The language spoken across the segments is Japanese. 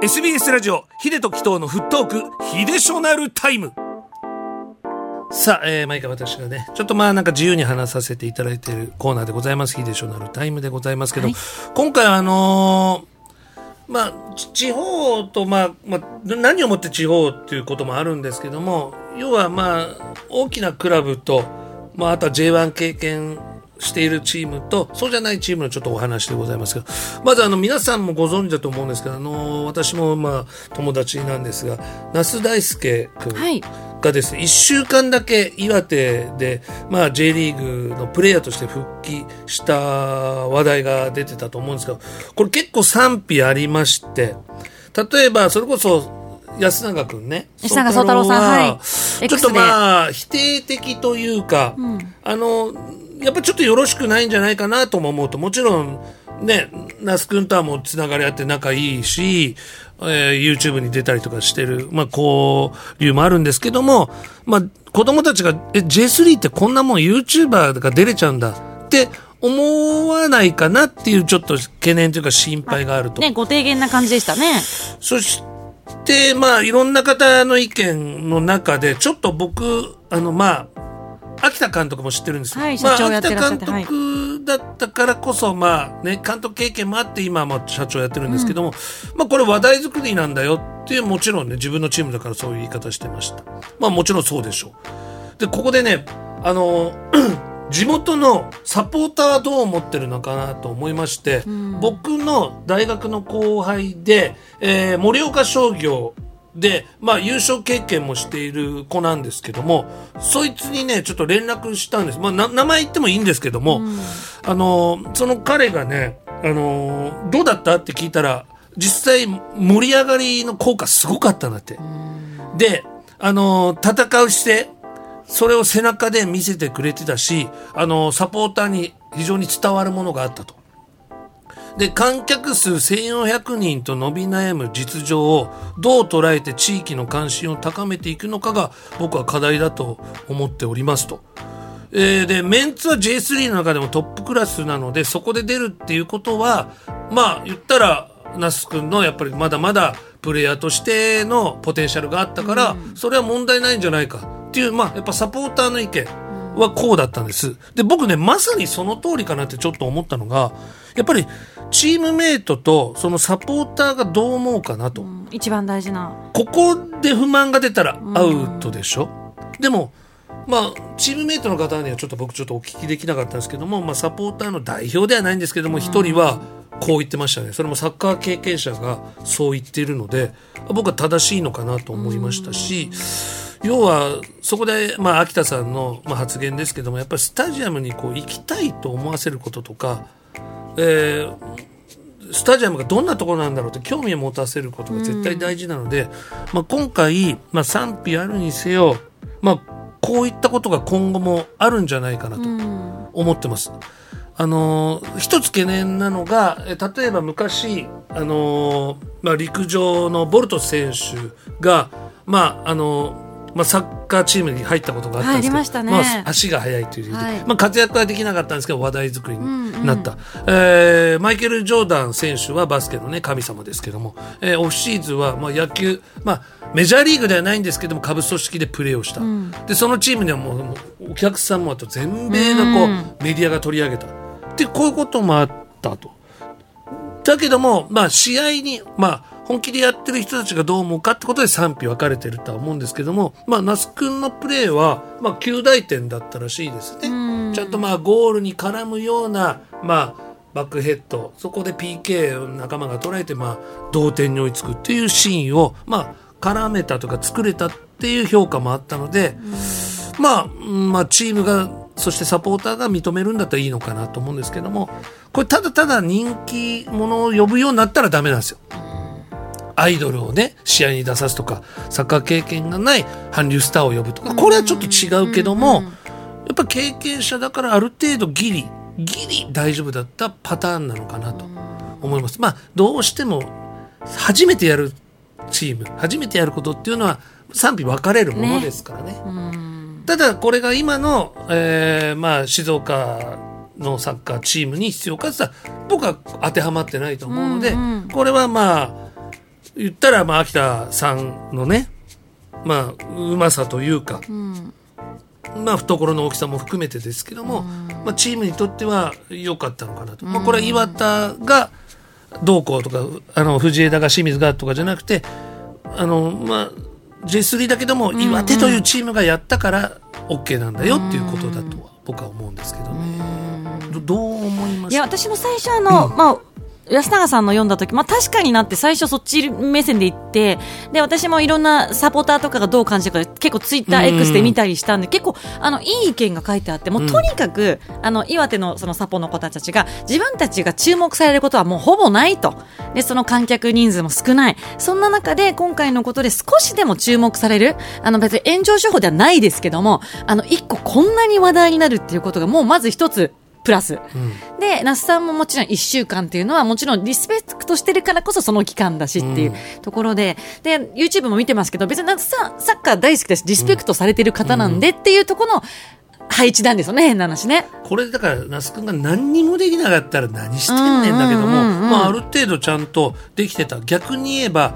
SBS ラジオヒデとキトのフットークヒデショナルタイム。さあ、えー、毎回私がねちょっとまあなんか自由に話させていただいているコーナーでございます。ヒデショナルタイムでございますけど、はい、今回はあのー、まあ地方とまあ、まあ、何をもって地方っていうこともあるんですけども要はまあ大きなクラブとまあ、あとは J1 経験しているチームとそうじゃないチームのちょっとお話でございますけどまずあの皆さんもご存知だと思うんですけどあの私もまあ友達なんですが那須大輔君がですね、はい、1週間だけ岩手で、まあ、J リーグのプレーヤーとして復帰した話題が出てたと思うんですけどこれ結構賛否ありまして例えばそれこそ安永君ね安永宗太郎さんはい。ちょっとまあ否定的というか、うん、あのやっぱちょっとよろしくないんじゃないかなとも思うと、もちろん、ね、那須君とはもうつながりあって仲いいし、えー、YouTube に出たりとかしてる、まあ、交流もあるんですけども、まあ、子供たちが、え、J3 ってこんなもん YouTuber が出れちゃうんだって思わないかなっていうちょっと懸念というか心配があると。ね、ご提言な感じでしたね。そして、まあ、いろんな方の意見の中で、ちょっと僕、あの、まあ、秋田監督も知ってるんですはい、まあ、秋田監督だったからこそ、まあね、監督経験もあって今は社長やってるんですけども、うん、まあ、これ話題作りなんだよっていうもちろんね自分のチームだからそういう言い方してました。まあもちろんそうでしょう。でここでねあの 地元のサポーターはどう思ってるのかなと思いまして、うん、僕の大学の後輩で、えー、盛岡商業で、まあ優勝経験もしている子なんですけども、そいつにね、ちょっと連絡したんです。まあ名前言ってもいいんですけども、うん、あの、その彼がね、あの、どうだったって聞いたら、実際盛り上がりの効果すごかったんだって。うん、で、あの、戦う姿勢、それを背中で見せてくれてたし、あの、サポーターに非常に伝わるものがあったと。で観客数1400人と伸び悩む実情をどう捉えて地域の関心を高めていくのかが僕は課題だと思っておりますと。えー、でメンツは J3 の中でもトップクラスなのでそこで出るっていうことはまあ言ったら那須君のやっぱりまだまだプレイヤーとしてのポテンシャルがあったから、それは問題ないんじゃないかっていうまあやっぱサポーターの意見はこうだったんです。で僕ねまさにその通りかなってちょっと思ったのがやっぱりチームメイトとそのサポーターがどう思うかなと、うん、一番大事な。ここで不満が出たらアウトでしょ、うん、でもまあチームメイトの方にはちょっと僕ちょっとお聞きできなかったんですけども、まあ、サポーターの代表ではないんですけども一、人はこう言ってましたね。それもサッカー経験者がそう言っているので僕は正しいのかなと思いましたし、要はそこで、まあ、秋田さんの、まあ、発言ですけどもやっぱりスタジアムにこう行きたいと思わせることとかえー、スタジアムがどんなところなんだろうって興味を持たせることが絶対大事なので、うん、まあ、今回、まあ、賛否あるにせよ、まあ、こういったことが今後もあるんじゃないかなと思ってます。うん、あのー、一つ懸念なのが、え例えば昔、あのー、まあ、陸上のボルト選手が、まああのーまあ、サッカーチームに入ったことがあったんですけど、ま、ね、まあ、足が速いというはい、まあ、活躍はできなかったんですけど話題作りになった、うんうん、えー、マイケル・ジョーダン選手はバスケの、ね、神様ですけども、えー、オフシーズンは、まあ、野球、まあ、メジャーリーグではないんですけども下部組織でプレーをした、うん、でそのチームにはもうお客さんもあと全米のこう、うん、メディアが取り上げたでこういうこともあったと。だけども、まあ、試合に、まあ、本気でやってる人たちがどう思うかってことで賛否分かれてるとは思うんですけども、まあ、那須君のプレーは、まあ、9大点だったらしいですね。ちゃんとまあゴールに絡むような、まあ、バックヘッドそこで PK を仲間が捉えて、まあ、同点に追いつくっていうシーンを、まあ、絡めたとか作れたっていう評価もあったので、まあ、まあ、チームがそしてサポーターが認めるんだったらいいのかなと思うんですけどもこれただただ人気者を呼ぶようになったらダメなんですよ。アイドルをね試合に出さすとかサッカー経験がない韓流スターを呼ぶとかこれはちょっと違うけども、やっぱ経験者だからある程度ギリギリ大丈夫だったパターンなのかなと思います。まあどうしても初めてやるチーム初めてやることっていうのは賛否分かれるものですからね。ねただこれが今の、えー、まあ静岡のサッカーチームに必要かって言ったら僕は当てはまってないと思うので、うんうん、これはまあ言ったらまあ秋田さんのねまあうまさというか、うん。まあ懐の大きさも含めてですけども、まあ、チームにとっては良かったのかなと、まあ、これは岩田がどうこうとかあの藤枝が清水がとかじゃなくてあのまあ J3 だけども岩手というチームがやったから OK なんだよっていうことだとは僕は思うんですけどね。どどう思います？いや私も最初あの、まあ安永さんの読んだ時、まあ確かになって最初そっち目線で言って、で、私もいろんなサポーターとかがどう感じたか結構ツイッター X で見たりしたんで、結構あのいい意見が書いてあって、もうとにかく、あの岩手のそのサポの子たちが自分たちが注目されることはもうほぼないと。で、その観客人数も少ない。そんな中で今回のことで少しでも注目される、あの別に炎上処方ではないですけども、あの一個こんなに話題になるっていうことがもうまず一つプラス。で、那須さんももちろん1週間っていうのはもちろんリスペクトしてるからこそその期間だしっていうところで、で、YouTube も見てますけど、別に那須さんサッカー大好きだし、リスペクトされてる方なんでっていうところの配置なんですよね、変な話ね。これだから那須君が何にもできなかったら何してんねんだけども、うんうんうんうん。まあ、ある程度ちゃんとできてた。逆に言えば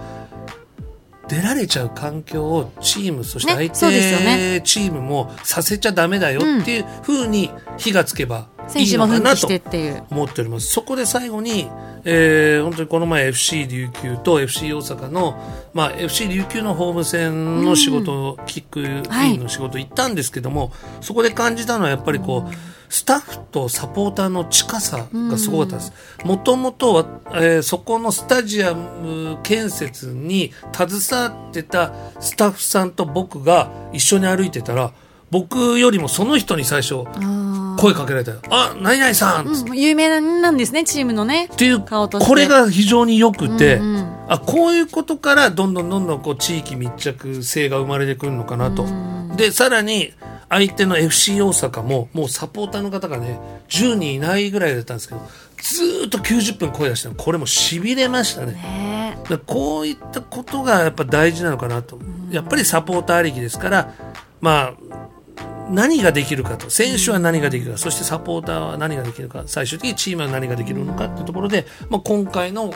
出られちゃう環境をチームそして相手ねチームもさせちゃダメだよっていうふうに火がつけば選手も奮起してっていう。思っておりますそこで最後に、えー本当にこの前 FC 琉球と FC 大阪の、まあ、FC 琉球のホーム戦の仕事、キックインの仕事行ったんですけども、そこで感じたのはやっぱりこう、スタッフとサポーターの近さがすごかったです。もともとは、えーそこのスタジアム建設に携わってたスタッフさんと僕が一緒に歩いてたら僕よりもその人に最初声かけられたよ。あ、何々さん、うん、有名なんですね、チームのね。っていう顔として。これが非常に良くて、うんうん。あこういうことからどんどんどんどんこう地域密着性が生まれてくるのかなと、でさらに相手の FC 大阪ももうサポーターの方がね10人いないぐらいだったんですけどずーっと90分声出してる。これもしびれましたね。ね。こういったことがやっぱ大事なのかなと、やっぱりサポーターありきですからまあ何ができるかと選手は何ができるか、そしてサポーターは何ができるか最終的にチームは何ができるのかというところで、まあ、今回の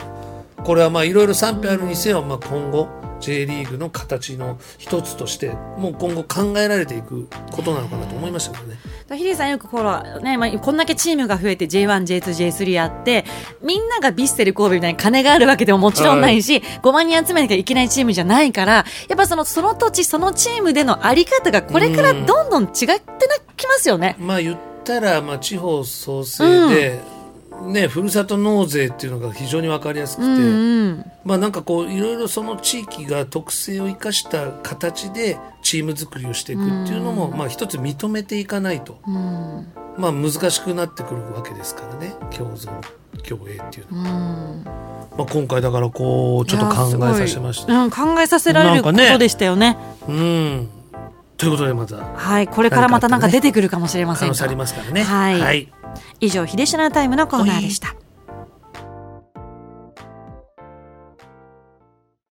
これはまあいろいろ賛否あるにせよ、まあ、今後 J リーグの形の一つとしてもう今後考えられていくことなのかなと思いましたけどね。ヒデさんよくほら、ね、まあ、こんだけチームが増えて J1、J2、J3 あって、みんながビッセル神戸みたいに金があるわけでももちろんないし、5万人集めなきゃいけないチームじゃないから、やっぱその、その土地、そのチームでのあり方がこれからどんどん違ってなきますよね。まあ言ったら、まあ、地方創生で、ね、ふるさと納税っていうのが非常に分かりやすくて、うんうん。まあなんかこういろいろその地域が特性を生かした形でチーム作りをしていくっていうのも、まあ一つ認めていかないと、うん。まあ難しくなってくるわけですからね共存共栄っていうのは、うん。まあ、今回だからこうちょっと考えさせました。うん、考えさせられることでしたよね。うんということでまたはい。これからまたなんか出てくるかもしれません可能性あり。ますからね。はいはい以上、秀島タイムのコーナーでした。